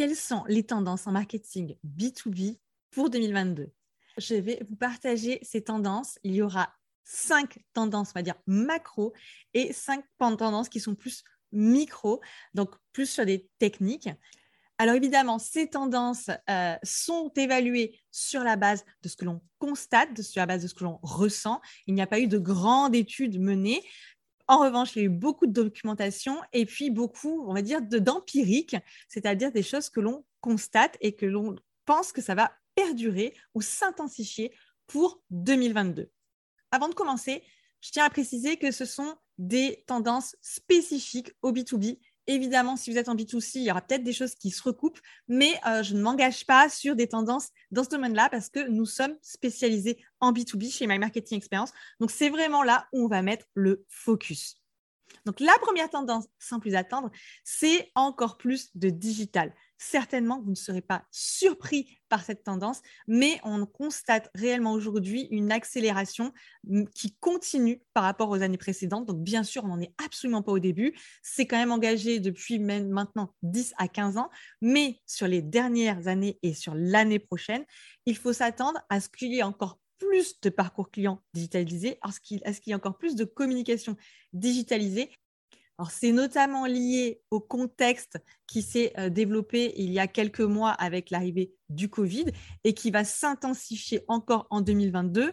quelles sont les tendances en marketing B2B pour 2022 Je vais vous partager ces tendances. Il y aura cinq tendances, on va dire macro, et cinq tendances qui sont plus micro, donc plus sur des techniques. Alors évidemment, ces tendances euh, sont évaluées sur la base de ce que l'on constate, sur la base de ce que l'on ressent. Il n'y a pas eu de grandes études menées. En revanche, il y a eu beaucoup de documentation et puis beaucoup, on va dire, d'empirique, c'est-à-dire des choses que l'on constate et que l'on pense que ça va perdurer ou s'intensifier pour 2022. Avant de commencer, je tiens à préciser que ce sont des tendances spécifiques au B2B. Évidemment, si vous êtes en B2C, il y aura peut-être des choses qui se recoupent, mais euh, je ne m'engage pas sur des tendances dans ce domaine-là parce que nous sommes spécialisés en B2B chez My Marketing Experience. Donc, c'est vraiment là où on va mettre le focus. Donc, la première tendance, sans plus attendre, c'est encore plus de digital. Certainement, vous ne serez pas surpris par cette tendance, mais on constate réellement aujourd'hui une accélération mm, qui continue par rapport aux années précédentes. Donc, bien sûr, on n'en est absolument pas au début. C'est quand même engagé depuis maintenant 10 à 15 ans, mais sur les dernières années et sur l'année prochaine, il faut s'attendre à ce qu'il y ait encore plus de parcours clients digitalisés, à ce qu'il y ait encore plus de communication digitalisée c'est notamment lié au contexte qui s'est euh, développé il y a quelques mois avec l'arrivée du Covid et qui va s'intensifier encore en 2022.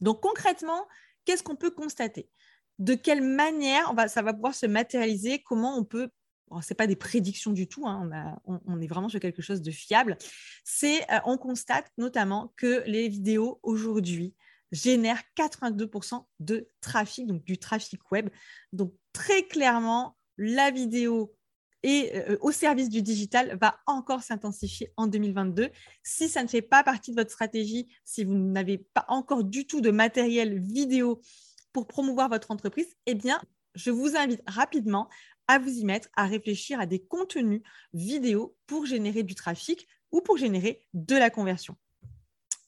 Donc, concrètement, qu'est-ce qu'on peut constater? De quelle manière ça va pouvoir se matérialiser? Comment on peut ce n'est pas des prédictions du tout, hein, on, est vraiment sur quelque chose de fiable. C'est, euh, on constate notamment que les vidéos aujourd'hui génèrent 82% de trafic, donc du trafic web. Donc très clairement, la vidéo euh, au service du digital va encore s'intensifier en 2022. Si ça ne fait pas partie de votre stratégie, si vous n'avez pas encore du tout de matériel vidéo pour promouvoir votre entreprise, eh bien, je vous invite rapidement à vous y mettre, à réfléchir à des contenus vidéo pour générer du trafic ou pour générer de la conversion.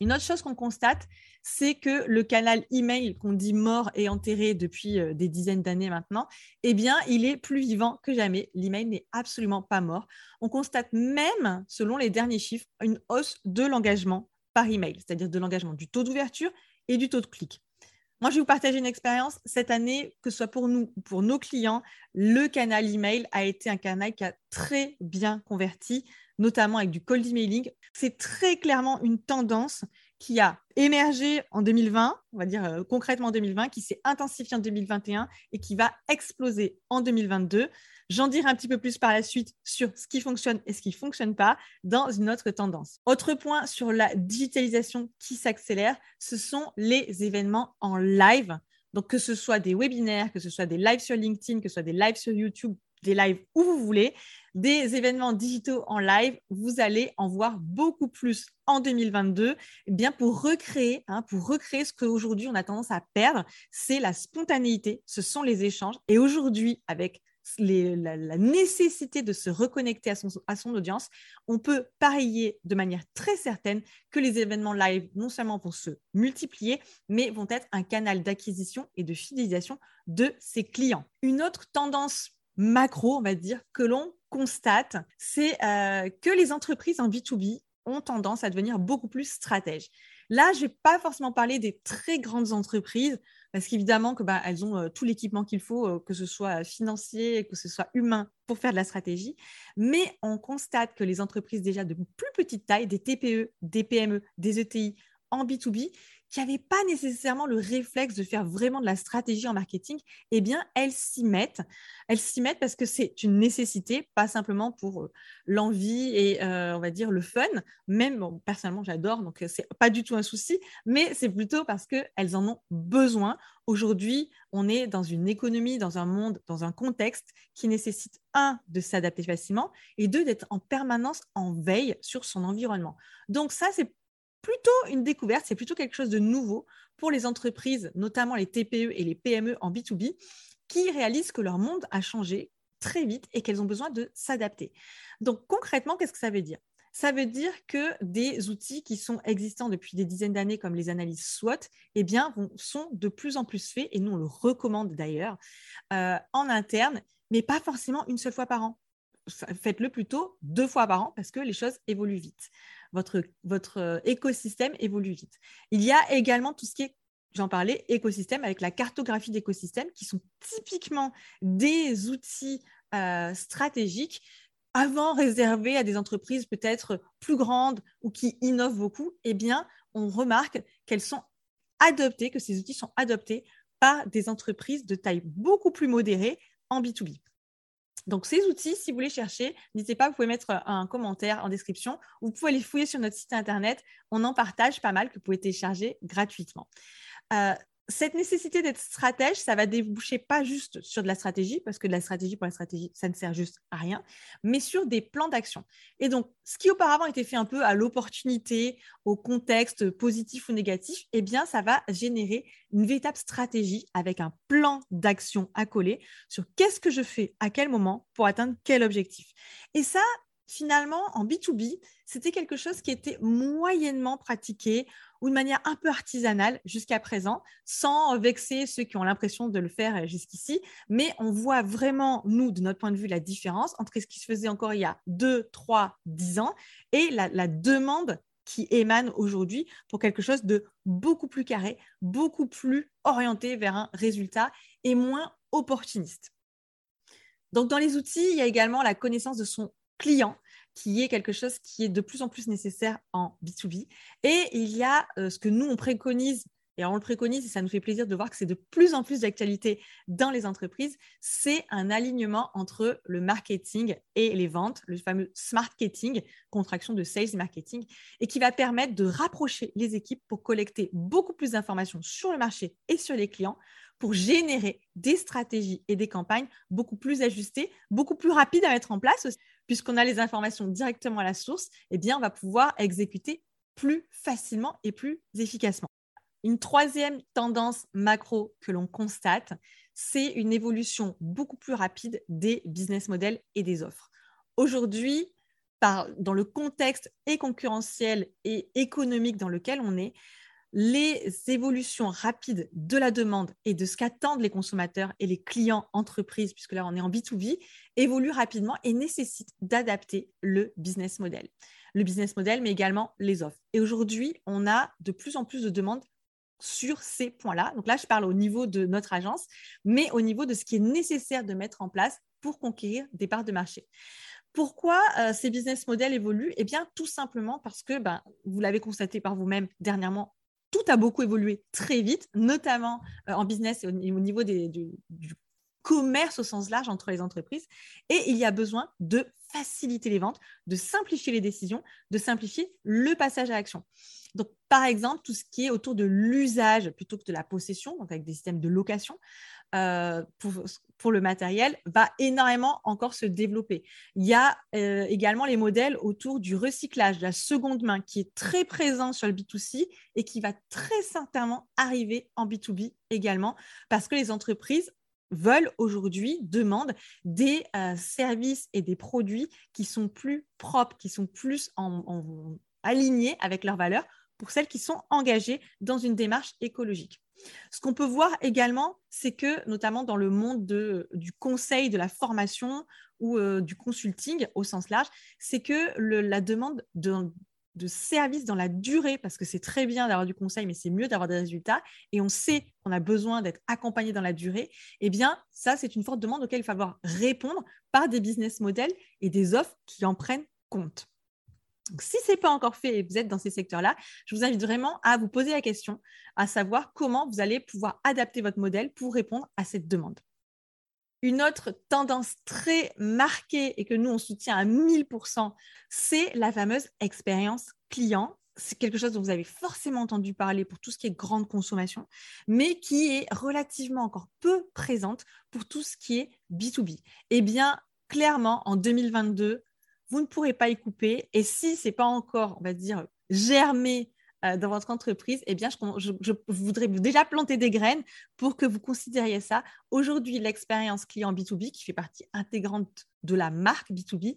Une autre chose qu'on constate, c'est que le canal email qu'on dit mort et enterré depuis euh, des dizaines d'années maintenant, eh bien, il est plus vivant que jamais. L'email n'est absolument pas mort. On constate même, selon les derniers chiffres, une hausse de l'engagement par email, c'est-à-dire de l'engagement du taux d'ouverture et du taux de clic. Moi, je vais vous partager une expérience. Cette année, que ce soit pour nous ou pour nos clients, le canal email a été un canal qui a très bien converti notamment avec du cold emailing. C'est très clairement une tendance qui a émergé en 2020, on va dire euh, concrètement en 2020, qui s'est intensifiée en 2021 et qui va exploser en 2022. J'en dirai un petit peu plus par la suite sur ce qui fonctionne et ce qui ne fonctionne pas dans une autre tendance. Autre point sur la digitalisation qui s'accélère, ce sont les événements en live. Donc, que ce soit des webinaires, que ce soit des lives sur LinkedIn, que ce soit des lives sur YouTube, des lives où vous voulez, des événements digitaux en live, vous allez en voir beaucoup plus en 2022, eh bien pour recréer, hein, pour recréer ce qu'aujourd'hui on a tendance à perdre, c'est la spontanéité, ce sont les échanges. Et aujourd'hui, avec la, nécessité de se reconnecter à son, à son audience, on peut parier de manière très certaine que les événements live non seulement vont se multiplier, mais vont être un canal d'acquisition et de fidélisation de ses clients. Une autre tendance macro, on va dire, que l'on constate, c'est euh, que les entreprises en B2B ont tendance à devenir beaucoup plus stratèges. Là, je ne vais pas forcément parler des très grandes entreprises, parce qu'évidemment que bah, elles ont euh, tout l'équipement qu'il faut, euh, que ce soit financier, que ce soit humain, pour faire de la stratégie. Mais on constate que les entreprises déjà de plus petite taille, des TPE, des PME, des ETI en B2B, qui n'avaient pas nécessairement le réflexe de faire vraiment de la stratégie en marketing, eh bien, elles s'y mettent. Elles s'y mettent parce que c'est une nécessité, pas simplement pour euh, l'envie et, euh, on va dire, le fun. Même, personnellement, j'adore, donc euh, c'est pas du tout un souci, mais c'est plutôt parce qu'elles en ont besoin. Aujourd'hui, on est dans une économie, dans un monde, dans un contexte qui nécessite, un, de s'adapter facilement et deux, d'être en permanence en veille sur son environnement. Donc ça, c'est plutôt une découverte, c'est plutôt quelque chose de nouveau pour les entreprises, notamment les TPE et les PME en B2B, qui réalisent que leur monde a changé très vite et qu'elles ont besoin de s'adapter. Donc concrètement, qu'est-ce que ça veut dire? Ça veut dire que des outils qui sont existants depuis des dizaines d'années, comme les analyses SWOT, eh bien, sont de plus en plus faits, et nous on le recommande d'ailleurs, euh, en interne, mais pas forcément une seule fois par an faites-le plutôt deux fois par an parce que les choses évoluent vite. Votre, euh, écosystème évolue vite. Il y a également tout ce qui est, j'en parlais, écosystème avec la cartographie d'écosystèmes qui sont typiquement des outils euh, stratégiques avant réservés à des entreprises peut-être plus grandes ou qui innovent beaucoup. Eh bien, on remarque qu'elles sont adoptées, que ces outils sont adoptés par des entreprises de taille beaucoup plus modérée en B2B. Donc, ces outils, si vous voulez chercher, n'hésitez pas, vous pouvez mettre un commentaire en description ou vous pouvez les fouiller sur notre site internet. On en partage pas mal que vous pouvez télécharger gratuitement. Euh, cette nécessité d'être stratège, ça va déboucher pas juste sur de la stratégie, parce que de la stratégie pour la stratégie, ça ne sert juste à rien, mais sur des plans d'action. Et donc, ce qui auparavant était fait un peu à l'opportunité, au contexte positif ou négatif, eh bien, ça va générer une véritable stratégie avec un plan d'action à coller sur qu'est-ce que je fais à quel moment pour atteindre quel objectif. Et ça, finalement, en B2B, c'était quelque chose qui était moyennement pratiqué ou de manière un peu artisanale jusqu'à présent, sans vexer ceux qui ont l'impression de le faire jusqu'ici. Mais on voit vraiment, nous, de notre point de vue, la différence entre ce qui se faisait encore il y a 2, 3, 10 ans et la, la demande qui émane aujourd'hui pour quelque chose de beaucoup plus carré, beaucoup plus orienté vers un résultat et moins opportuniste. Donc, dans les outils, il y a également la connaissance de son client, qui est quelque chose qui est de plus en plus nécessaire en B2B. Et il y a euh, ce que nous, on préconise, et on le préconise, et ça nous fait plaisir de voir que c'est de plus en plus d'actualité dans les entreprises, c'est un alignement entre le marketing et les ventes, le fameux smart marketing, contraction de sales marketing, et qui va permettre de rapprocher les équipes pour collecter beaucoup plus d'informations sur le marché et sur les clients pour générer des stratégies et des campagnes beaucoup plus ajustées, beaucoup plus rapides à mettre en place puisqu'on a les informations directement à la source, eh bien, on va pouvoir exécuter plus facilement et plus efficacement. Une troisième tendance macro que l'on constate, c'est une évolution beaucoup plus rapide des business models et des offres. Aujourd'hui, dans le contexte et concurrentiel et économique dans lequel on est, les évolutions rapides de la demande et de ce qu'attendent les consommateurs et les clients entreprises, puisque là on est en B2B, évoluent rapidement et nécessitent d'adapter le business model. Le business model, mais également les offres. Et aujourd'hui, on a de plus en plus de demandes sur ces points-là. Donc là, je parle au niveau de notre agence, mais au niveau de ce qui est nécessaire de mettre en place pour conquérir des parts de marché. Pourquoi euh, ces business models évoluent? Eh bien, tout simplement parce que, ben, vous l'avez constaté par vous-même dernièrement, tout a beaucoup évolué très vite, notamment euh, en business et au, niveau du, commerce au sens large entre les entreprises. Et il y a besoin de faciliter les ventes, de simplifier les décisions, de simplifier le passage à l'action. Donc, par exemple, tout ce qui est autour de l'usage plutôt que de la possession, donc avec des systèmes de location, euh, pour, le matériel va énormément encore se développer. Il y a euh, également les modèles autour du recyclage, de la seconde main, qui est très présent sur le B2C et qui va très certainement arriver en B2B également, parce que les entreprises veulent aujourd'hui, demandent des euh, services et des produits qui sont plus propres, qui sont plus alignés avec leurs valeurs pour celles qui sont engagées dans une démarche écologique. Ce qu'on peut voir également, c'est que, notamment dans le monde du conseil, de la formation ou euh, du consulting au sens large, c'est que la demande de, services dans la durée, parce que c'est très bien d'avoir du conseil, mais c'est mieux d'avoir des résultats, et on sait qu'on a besoin d'être accompagné dans la durée, eh bien, ça, c'est une forte demande auquel il va falloir répondre par des business models et des offres qui en prennent compte si ce n'est pas encore fait et vous êtes dans ces secteurs-là, je vous invite vraiment à vous poser la question, à savoir comment vous allez pouvoir adapter votre modèle pour répondre à cette demande. Une autre tendance très marquée et que nous, on soutient à 1000%, c'est la fameuse expérience client. C'est quelque chose dont vous avez forcément entendu parler pour tout ce qui est grande consommation, mais qui est relativement encore peu présente pour tout ce qui est B2B. Eh bien, clairement, en 2022, vous ne pourrez pas y couper. Et si ce n'est pas encore, on va dire, germé euh, dans votre entreprise, eh bien, je, voudrais déjà planter des graines pour que vous considériez ça. Aujourd'hui, l'expérience client B2B, qui fait partie intégrante de la marque B2B,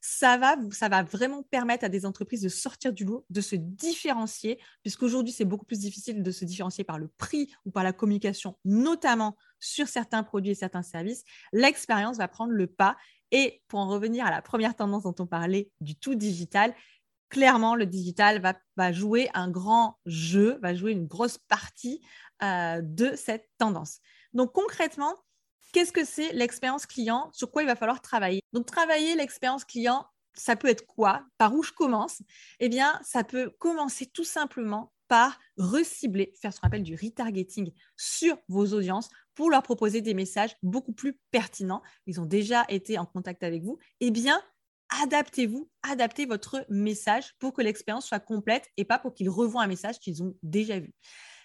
ça va, ça va vraiment permettre à des entreprises de sortir du lot, de se différencier, puisqu'aujourd'hui, c'est beaucoup plus difficile de se différencier par le prix ou par la communication, notamment sur certains produits et certains services. L'expérience va prendre le pas Et pour en revenir à la première tendance dont on parlait, du tout digital, clairement, le digital va, jouer un grand jeu, va jouer une grosse partie euh, de cette tendance. Donc concrètement, qu'est-ce que c'est l'expérience client? Sur quoi il va falloir travailler? Donc travailler l'expérience client, ça peut être quoi? Par où je commence? Eh bien, ça peut commencer tout simplement par recibler, faire ce qu'on appelle du retargeting sur vos audiences pour leur proposer des messages beaucoup plus pertinents. Ils ont déjà été en contact avec vous. Eh bien, adaptez-vous, adaptez votre message pour que l'expérience soit complète et pas pour qu'ils revoient un message qu'ils ont déjà vu.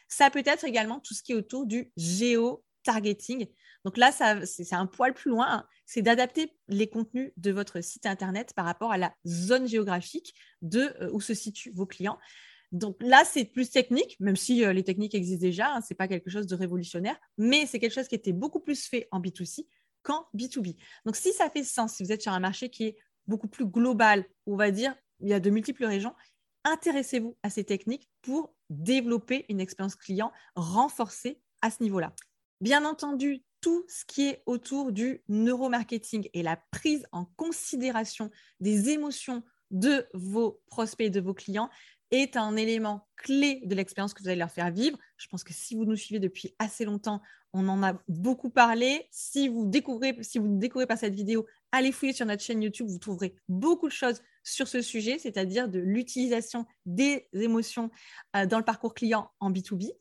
Ça peut être également tout ce qui est autour du géo-targeting. Donc là, c'est un poil plus loin. Hein. C'est d'adapter les contenus de votre site Internet par rapport à la zone géographique de euh, où se situent vos clients. Donc là, c'est plus technique, même si euh, les techniques existent déjà, hein, ce n'est pas quelque chose de révolutionnaire, mais c'est quelque chose qui était beaucoup plus fait en B2C qu'en B2B. Donc si ça fait sens, si vous êtes sur un marché qui est beaucoup plus global, on va dire, il y a de multiples régions, intéressez-vous à ces techniques pour développer une expérience client renforcée à ce niveau-là. Bien entendu, tout ce qui est autour du neuromarketing et la prise en considération des émotions de vos prospects et de vos clients est un élément clé de l'expérience que vous allez leur faire vivre. Je pense que si vous nous suivez depuis assez longtemps, on en a beaucoup parlé. Si vous découvrez, si vous découvrez par cette vidéo, allez fouiller sur notre chaîne YouTube, vous trouverez beaucoup de choses sur ce sujet, c'est-à-dire de l'utilisation des émotions euh, dans le parcours client en B2B.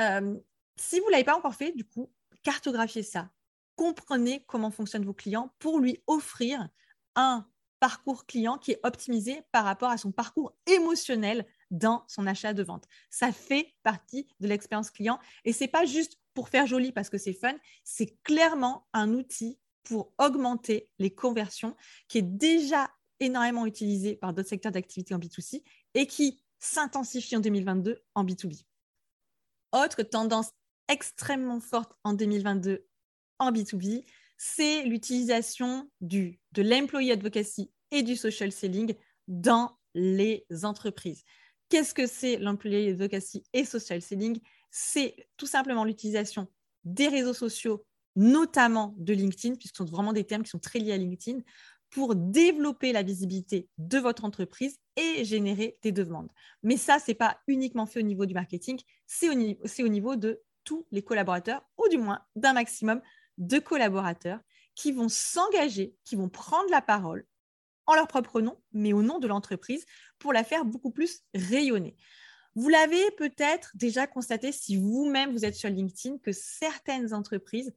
Euh, si vous ne l'avez pas encore fait, du coup, cartographiez ça. Comprenez comment fonctionnent vos clients pour lui offrir un parcours client qui est optimisé par rapport à son parcours émotionnel dans son achat de vente. Ça fait partie de l'expérience client et c'est pas juste pour faire joli parce que c'est fun, c'est clairement un outil pour augmenter les conversions qui est déjà énormément utilisé par d'autres secteurs d'activité en B2C et qui s'intensifie en 2022 en B2B. Autre tendance extrêmement forte en 2022 en B2B, c'est l'utilisation de l'employee advocacy et du social selling dans les entreprises. Qu'est-ce que c'est l'employee advocacy et social selling? C'est tout simplement l'utilisation des réseaux sociaux, notamment de LinkedIn, puisque ce sont vraiment des termes qui sont très liés à LinkedIn, pour développer la visibilité de votre entreprise et générer des demandes. Mais ça, ce n'est pas uniquement fait au niveau du marketing, c'est au, au niveau de tous les collaborateurs, ou du moins d'un maximum de collaborateurs qui vont s'engager, qui vont prendre la parole en leur propre nom, mais au nom de l'entreprise, pour la faire beaucoup plus rayonner. Vous l'avez peut-être déjà constaté si vous-même vous êtes sur LinkedIn que certaines entreprises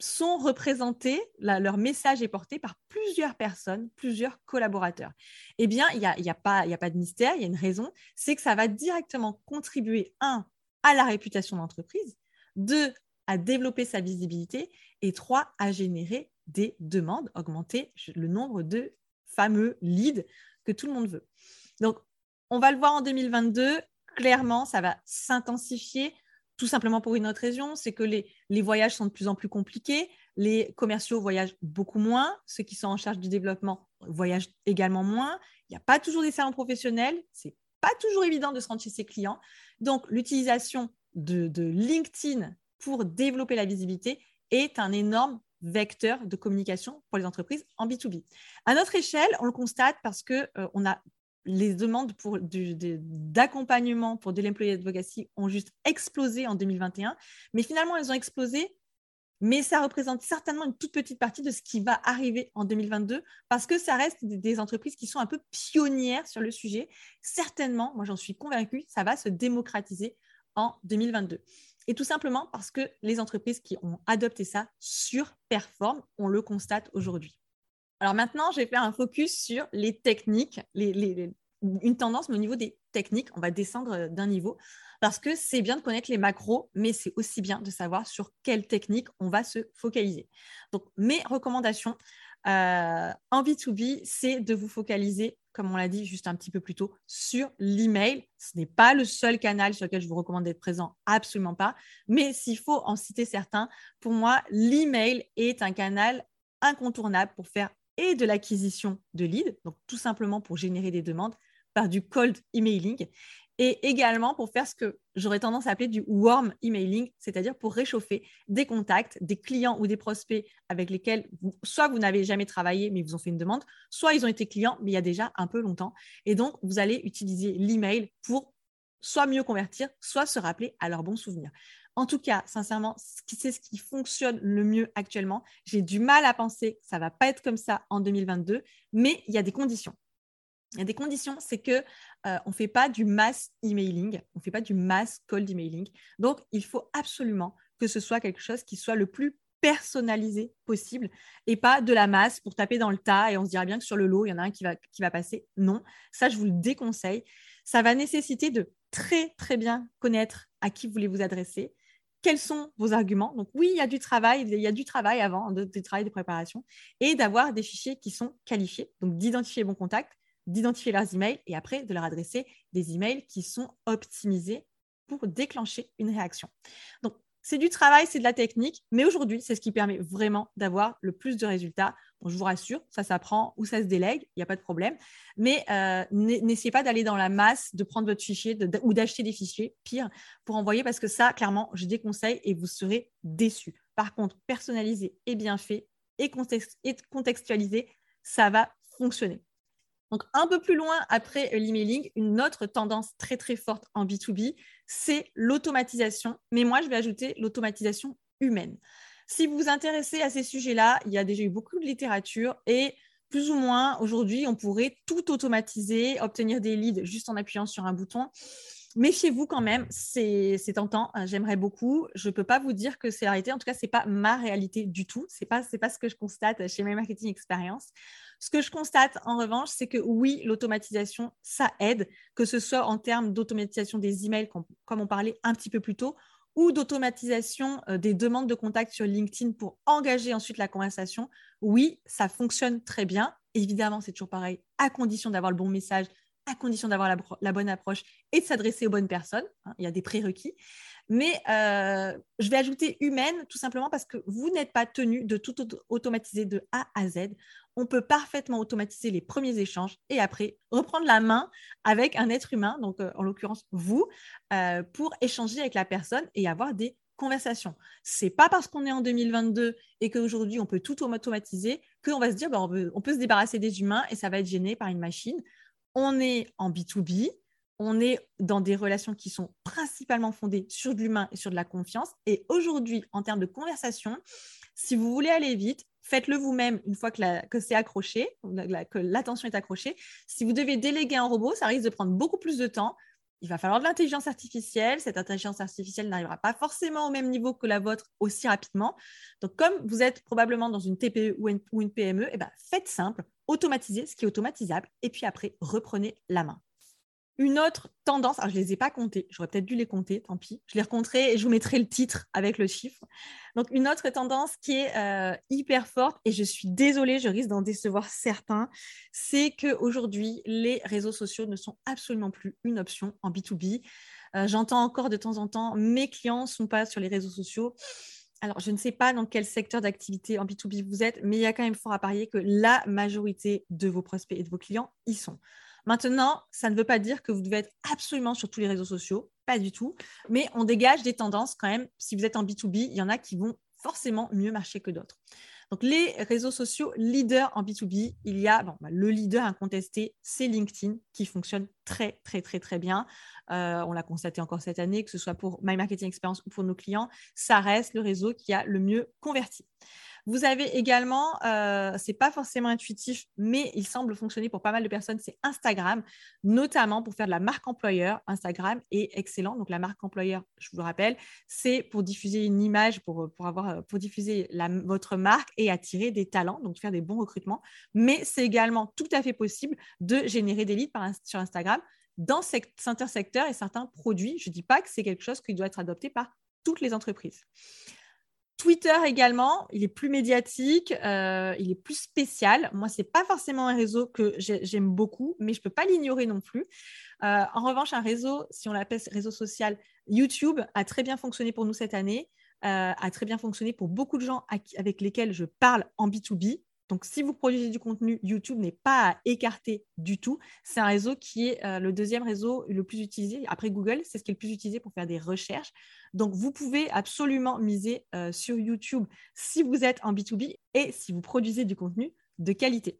sont représentées, leur message est porté par plusieurs personnes, plusieurs collaborateurs. Eh bien, il n'y a, y a, pas, a pas de mystère, il y a une raison, c'est que ça va directement contribuer, un, à la réputation de l'entreprise, deux, à développer sa visibilité et trois, à générer des demandes, augmenter le nombre de fameux leads que tout le monde veut. Donc, on va le voir en 2022, clairement, ça va s'intensifier, tout simplement pour une autre raison, c'est que les, voyages sont de plus en plus compliqués, les commerciaux voyagent beaucoup moins, ceux qui sont en charge du développement voyagent également moins, il n'y a pas toujours des salons professionnels, c'est pas toujours évident de se rendre chez ses clients. Donc, l'utilisation de LinkedIn pour développer la visibilité est un énorme vecteur de communication pour les entreprises en B2B. À notre échelle, on le constate parce que euh, a les demandes d'accompagnement pour de l'employé advocacy ont juste explosé en 2021, mais finalement elles ont explosé, mais ça représente certainement une toute petite partie de ce qui va arriver en 2022 parce que ça reste des entreprises qui sont un peu pionnières sur le sujet. Certainement, moi j'en suis convaincue, ça va se démocratiser en 2022. Et tout simplement parce que les entreprises qui ont adopté ça surperforment, on le constate aujourd'hui. Alors maintenant, je vais faire un focus sur les techniques, une tendance, mais au niveau des techniques, on va descendre d'un niveau parce que c'est bien de connaître les macros, mais c'est aussi bien de savoir sur quelle technique on va se focaliser. Donc, mes recommandations euh, en B2B, c'est de vous focaliser comme on l'a dit juste un petit peu plus tôt, sur l'email. Ce n'est pas le seul canal sur lequel je vous recommande d'être présent, absolument pas. Mais s'il faut en citer certains, pour moi, l'email est un canal incontournable pour faire et de l'acquisition de leads, donc tout simplement pour générer des demandes par du cold emailing, et également pour faire ce que j'aurais tendance à appeler du warm emailing, c'est-à-dire pour réchauffer des contacts, des clients ou des prospects avec lesquels soit vous n'avez jamais travaillé mais vous ont fait une demande, soit ils ont été clients mais il y a déjà un peu longtemps. Et donc, vous allez utiliser l'email pour soit mieux convertir, soit se rappeler à leurs bons souvenirs. En tout cas, sincèrement, c'est ce qui fonctionne le mieux actuellement. J'ai du mal à penser que ça va pas être comme ça en 2022, mais il y a des conditions. Il y a des conditions, c'est que euh, on ne fait pas du mass emailing, on ne fait pas du mass cold emailing. Donc, il faut absolument que ce soit quelque chose qui soit le plus personnalisé possible et pas de la masse pour taper dans le tas et on se dira bien que sur le lot, il y en a un qui va, qui va passer. Non, ça, je vous le déconseille. Ça va nécessiter de très, très bien connaître à qui vous voulez vous adresser, quels sont vos arguments. Donc oui, il y a du travail, il y a du travail avant, du travail de préparation, et d'avoir des fichiers qui sont qualifiés, donc d'identifier les bons contacts, d'identifier leurs emails et après de leur adresser des emails qui sont optimisés pour déclencher une réaction. Donc, c'est du travail, c'est de la technique, mais aujourd'hui, c'est ce qui permet vraiment d'avoir le plus de résultats. je vous rassure, ça s'apprend ou ça se délègue, il n'y a pas de problème. Mais euh, n'essayez pas d'aller dans la masse, de prendre votre fichier ou d'acheter des fichiers, pire, pour envoyer, parce que ça, clairement, je déconseille et vous serez déçus. Par contre, personnalisé et bien fait et, et contextualisé, ça va fonctionner. Donc, un peu plus loin après l'emailing, une autre tendance très très forte en B2B, c'est l'automatisation. Mais moi, je vais ajouter l'automatisation humaine. Si vous vous intéressez à ces sujets-là, il y a déjà eu beaucoup de littérature et plus ou moins aujourd'hui, on pourrait tout automatiser, obtenir des leads juste en appuyant sur un bouton. Méfiez-vous quand même, c'est tentant, hein, j'aimerais beaucoup. Je ne peux pas vous dire que c'est la réalité, en tout cas, ce n'est pas ma réalité du tout. Ce n'est pas, pas ce que je constate chez My Marketing Experience. Ce que je constate en revanche, c'est que oui, l'automatisation, ça aide, que ce soit en termes d'automatisation des emails, comme, on parlait un petit peu plus tôt, ou d'automatisation euh, des demandes de contact sur LinkedIn pour engager ensuite la conversation. Oui, ça fonctionne très bien. Évidemment, c'est toujours pareil, à condition d'avoir le bon message, à condition d'avoir la, bonne approche et de s'adresser aux bonnes personnes. Hein, il y a des prérequis. Mais euh, je vais ajouter humaine tout simplement parce que vous n'êtes pas tenu de tout automatiser de A à Z. On peut parfaitement automatiser les premiers échanges et après reprendre la main avec un être humain, donc euh, en l'occurrence vous, euh, pour échanger avec la personne et avoir des conversations. C'est pas parce qu'on est en 2022 et qu'aujourd'hui on peut tout automatiser qu'on va se dire bah, on peut se débarrasser des humains et ça va être gêné par une machine. On est en B2B, on est dans des relations qui sont principalement fondées sur de l'humain et sur de la confiance. Et aujourd'hui, en termes de conversation, si vous voulez aller vite, faites-le vous-même une fois que, c'est accroché, que l'attention est accrochée. Si vous devez déléguer un robot, ça risque de prendre beaucoup plus de temps. Il va falloir de l'intelligence artificielle. Cette intelligence artificielle n'arrivera pas forcément au même niveau que la vôtre aussi rapidement. Donc, comme vous êtes probablement dans une TPE ou une, PME, eh ben, faites simple, automatisez ce qui est automatisable et puis après, reprenez la main. Une autre tendance, alors je ne les ai pas comptées, j'aurais peut-être dû les compter, tant pis, je les recompterai et je vous mettrai le titre avec le chiffre. Donc une autre tendance qui est euh, hyper forte, et je suis désolée, je risque d'en décevoir certains, c'est qu'aujourd'hui, les réseaux sociaux ne sont absolument plus une option en B2B. Euh, j'entends encore de temps en temps, mes clients ne sont pas sur les réseaux sociaux. Alors, je ne sais pas dans quel secteur d'activité en B2B vous êtes, mais il y a quand même fort à parier que la majorité de vos prospects et de vos clients y sont. Maintenant, ça ne veut pas dire que vous devez être absolument sur tous les réseaux sociaux, pas du tout, mais on dégage des tendances quand même. Si vous êtes en B2B, il y en a qui vont forcément mieux marcher que d'autres. Donc, les réseaux sociaux leaders en B2B, il y a bah, le leader incontesté, c'est LinkedIn, qui fonctionne très, très, très, très bien. Euh, on l'a constaté encore cette année, que ce soit pour My Marketing Experience ou pour nos clients, ça reste le réseau qui a le mieux converti. Vous avez également, euh, c'est pas forcément intuitif, mais il semble fonctionner pour pas mal de personnes, c'est Instagram, notamment pour faire de la marque employeur. Instagram est excellent. Donc la marque employeur, je vous le rappelle, c'est pour diffuser une image, pour, pour, avoir, pour diffuser votre marque et attirer des talents, donc faire des bons recrutements. Mais c'est également tout à fait possible de générer des leads sur Instagram dans certains secteurs et certains produits. Je ne dis pas que c'est quelque chose qui doit être adopté par toutes les entreprises. Twitter également, il est plus médiatique, euh, il est plus spécial. Moi, ce n'est pas forcément un réseau que j'aime beaucoup, mais je ne peux pas l'ignorer non plus. Euh, en revanche, un réseau, si on l'appelle réseau social, YouTube a très bien fonctionné pour nous cette année, euh, a très bien fonctionné pour beaucoup de gens avec lesquels je parle en B2B. Donc, si vous produisez du contenu, YouTube n'est pas à écarter du tout. C'est un réseau qui est euh, le deuxième réseau le plus utilisé. Après Google, c'est ce qui est le plus utilisé pour faire des recherches. Donc, vous pouvez absolument miser euh, sur YouTube si vous êtes en B2B et si vous produisez du contenu de qualité.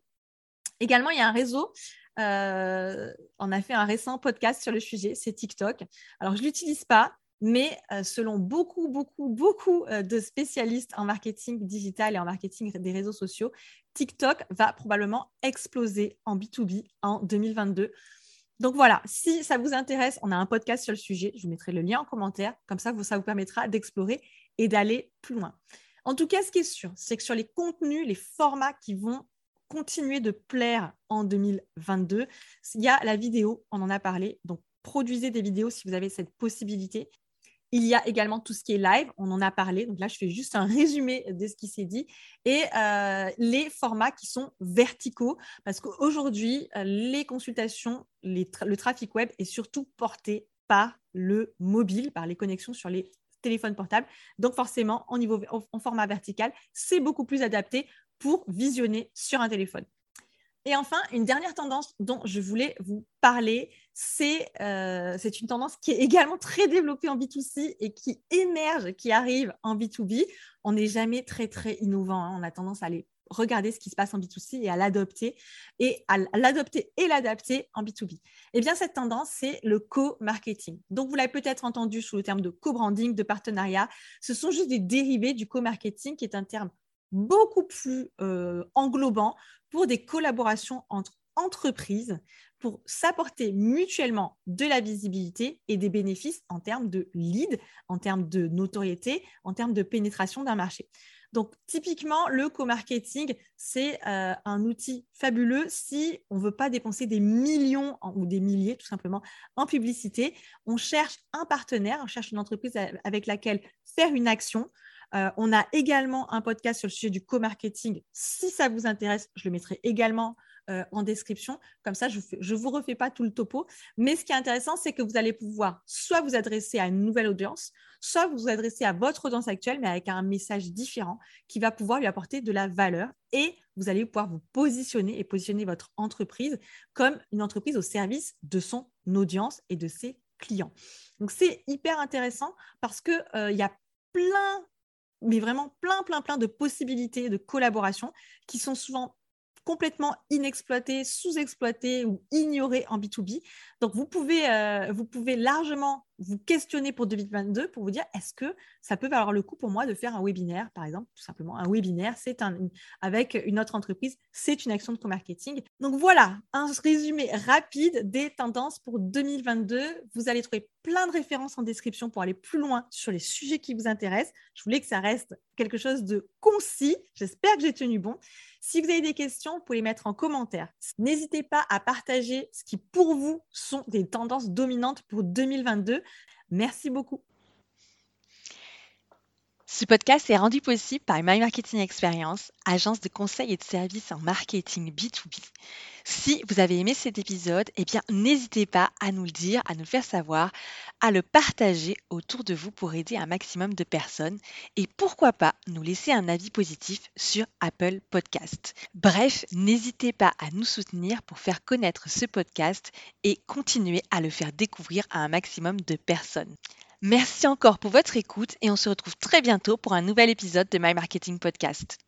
Également, il y a un réseau. Euh, on a fait un récent podcast sur le sujet, c'est TikTok. Alors, je ne l'utilise pas, mais euh, selon beaucoup, beaucoup, beaucoup euh, de spécialistes en marketing digital et en marketing des réseaux sociaux, TikTok va probablement exploser en B2B en 2022. Donc voilà, si ça vous intéresse, on a un podcast sur le sujet. Je vous mettrai le lien en commentaire. Comme ça, ça vous permettra d'explorer et d'aller plus loin. En tout cas, ce qui est sûr, c'est que sur les contenus, les formats qui vont continuer de plaire en 2022, il y a la vidéo, on en a parlé. Donc, produisez des vidéos si vous avez cette possibilité. Il y a également tout ce qui est live, on en a parlé. Donc là, je fais juste un résumé de ce qui s'est dit. Et euh, les formats qui sont verticaux, parce qu'aujourd'hui, euh, les consultations, le trafic web est surtout porté par le mobile, par les connexions sur les téléphones portables. Donc forcément, en, format vertical, c'est beaucoup plus adapté pour visionner sur un téléphone. Et enfin, une dernière tendance dont je voulais vous parler, euh, c'est une tendance qui est également très développée en B2C et qui émerge, qui arrive en B2B. On n'est jamais très, très innovant. Hein. On a tendance à aller regarder ce qui se passe en B2C et à l'adopter et à l'adopter et l'adapter en B2B. Eh bien, cette tendance, c'est le co-marketing. Donc, vous l'avez peut-être entendu sous le terme de co-branding, de partenariat. Ce sont juste des dérivés du co-marketing qui est un terme beaucoup plus euh, englobant pour des collaborations entre entreprises pour s'apporter mutuellement de la visibilité et des bénéfices en termes de lead, en termes de notoriété, en termes de pénétration d'un marché. Donc, typiquement, le co-marketing, c'est euh, un outil fabuleux si on ne veut pas dépenser des millions ou des milliers, tout simplement, en publicité. On cherche un partenaire, on cherche une entreprise avec laquelle faire une action. Euh, on a également un podcast sur le sujet du co-marketing. Si ça vous intéresse, je le mettrai également euh, en description. Comme ça, je ne vous refais pas tout le topo. Mais ce qui est intéressant, c'est que vous allez pouvoir soit vous adresser à une nouvelle audience, soit vous adresser à votre audience actuelle, mais avec un message différent qui va pouvoir lui apporter de la valeur. Et vous allez pouvoir vous positionner et positionner votre entreprise comme une entreprise au service de son audience et de ses clients. Donc, c'est hyper intéressant parce qu'il euh, y a plein mais vraiment plein, plein, plein de possibilités de collaboration qui sont souvent complètement inexploitées, sous-exploitées ou ignorées en B2B. Donc, vous pouvez, euh, vous pouvez largement vous questionner pour 2022 pour vous dire est-ce que ça peut valoir le coup pour moi de faire un webinaire, par exemple, tout simplement. Un webinaire, c'est un, avec une autre entreprise, c'est une action de co-marketing. Donc voilà, un résumé rapide des tendances pour 2022. Vous allez trouver plein de références en description pour aller plus loin sur les sujets qui vous intéressent. Je voulais que ça reste quelque chose de concis. J'espère que j'ai tenu bon. Si vous avez des questions, vous pouvez les mettre en commentaire. N'hésitez pas à partager ce qui, pour vous, sont des tendances dominantes pour 2022. Merci beaucoup. Ce podcast est rendu possible par My Marketing Experience, agence de conseil et de services en marketing B2B. Si vous avez aimé cet épisode, eh bien n'hésitez pas à nous le dire, à nous le faire savoir, à le partager autour de vous pour aider un maximum de personnes et pourquoi pas nous laisser un avis positif sur Apple Podcast. Bref, n'hésitez pas à nous soutenir pour faire connaître ce podcast et continuer à le faire découvrir à un maximum de personnes. Merci encore pour votre écoute et on se retrouve très bientôt pour un nouvel épisode de My Marketing Podcast.